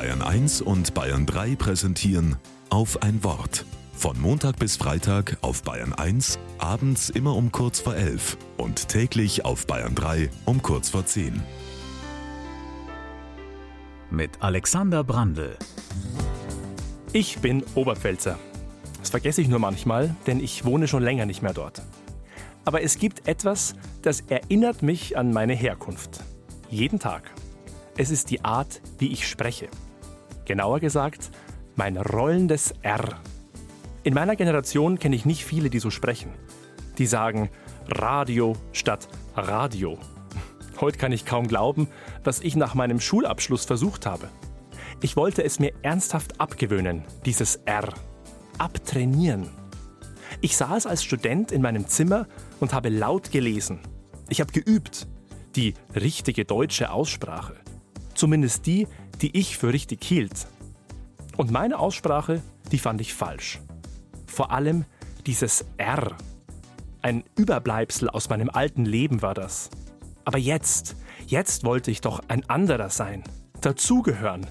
Bayern 1 und Bayern 3 präsentieren auf ein Wort. Von Montag bis Freitag auf Bayern 1, abends immer um kurz vor 11 und täglich auf Bayern 3 um kurz vor 10. Mit Alexander Brandl. Ich bin Oberpfälzer. Das vergesse ich nur manchmal, denn ich wohne schon länger nicht mehr dort. Aber es gibt etwas, das erinnert mich an meine Herkunft. Jeden Tag. Es ist die Art, wie ich spreche. Genauer gesagt, mein rollendes R. In meiner Generation kenne ich nicht viele, die so sprechen. Die sagen Radio statt Radio. Heute kann ich kaum glauben, was ich nach meinem Schulabschluss versucht habe. Ich wollte es mir ernsthaft abgewöhnen, dieses R. Abtrainieren. Ich saß als Student in meinem Zimmer und habe laut gelesen. Ich habe geübt. Die richtige deutsche Aussprache. Zumindest die, die ich für richtig hielt. Und meine Aussprache, die fand ich falsch. Vor allem dieses R. Ein Überbleibsel aus meinem alten Leben war das. Aber jetzt, jetzt wollte ich doch ein anderer sein. Dazugehören.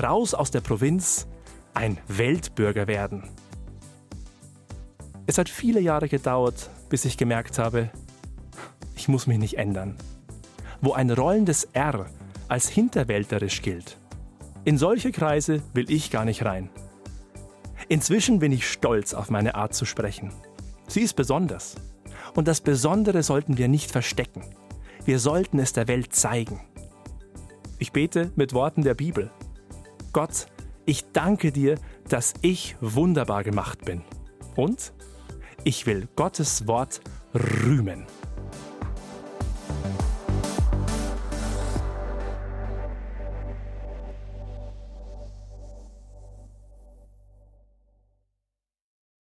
Raus aus der Provinz. Ein Weltbürger werden. Es hat viele Jahre gedauert, bis ich gemerkt habe, ich muss mich nicht ändern. Wo ein rollendes R als hinterwälterisch gilt. In solche Kreise will ich gar nicht rein. Inzwischen bin ich stolz auf meine Art zu sprechen. Sie ist besonders. Und das Besondere sollten wir nicht verstecken. Wir sollten es der Welt zeigen. Ich bete mit Worten der Bibel. Gott, ich danke dir, dass ich wunderbar gemacht bin. Und ich will Gottes Wort rühmen.